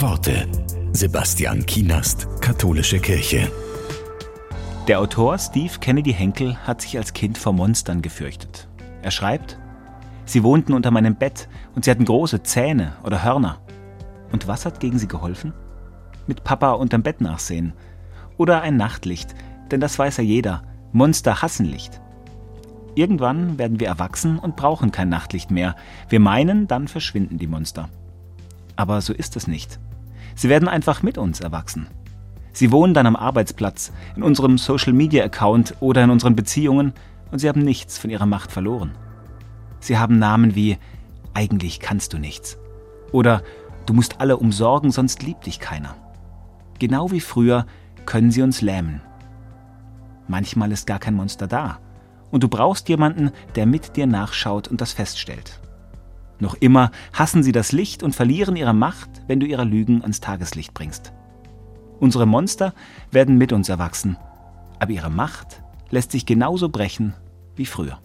Worte. Sebastian Kienast, Katholische Kirche. Der Autor Steve Kennedy Henkel hat sich als Kind vor Monstern gefürchtet. Er schreibt, Sie wohnten unter meinem Bett und sie hatten große Zähne oder Hörner. Und was hat gegen sie geholfen? Mit Papa unterm Bett nachsehen. Oder ein Nachtlicht, denn das weiß ja jeder. Monster hassen Licht. Irgendwann werden wir erwachsen und brauchen kein Nachtlicht mehr. Wir meinen, dann verschwinden die Monster. Aber so ist es nicht. Sie werden einfach mit uns erwachsen. Sie wohnen dann am Arbeitsplatz, in unserem Social-Media-Account oder in unseren Beziehungen und sie haben nichts von ihrer Macht verloren. Sie haben Namen wie Eigentlich kannst du nichts oder Du musst alle umsorgen, sonst liebt dich keiner. Genau wie früher können sie uns lähmen. Manchmal ist gar kein Monster da und du brauchst jemanden, der mit dir nachschaut und das feststellt. Noch immer hassen sie das Licht und verlieren ihre Macht, wenn du ihre Lügen ans Tageslicht bringst. Unsere Monster werden mit uns erwachsen, aber ihre Macht lässt sich genauso brechen wie früher.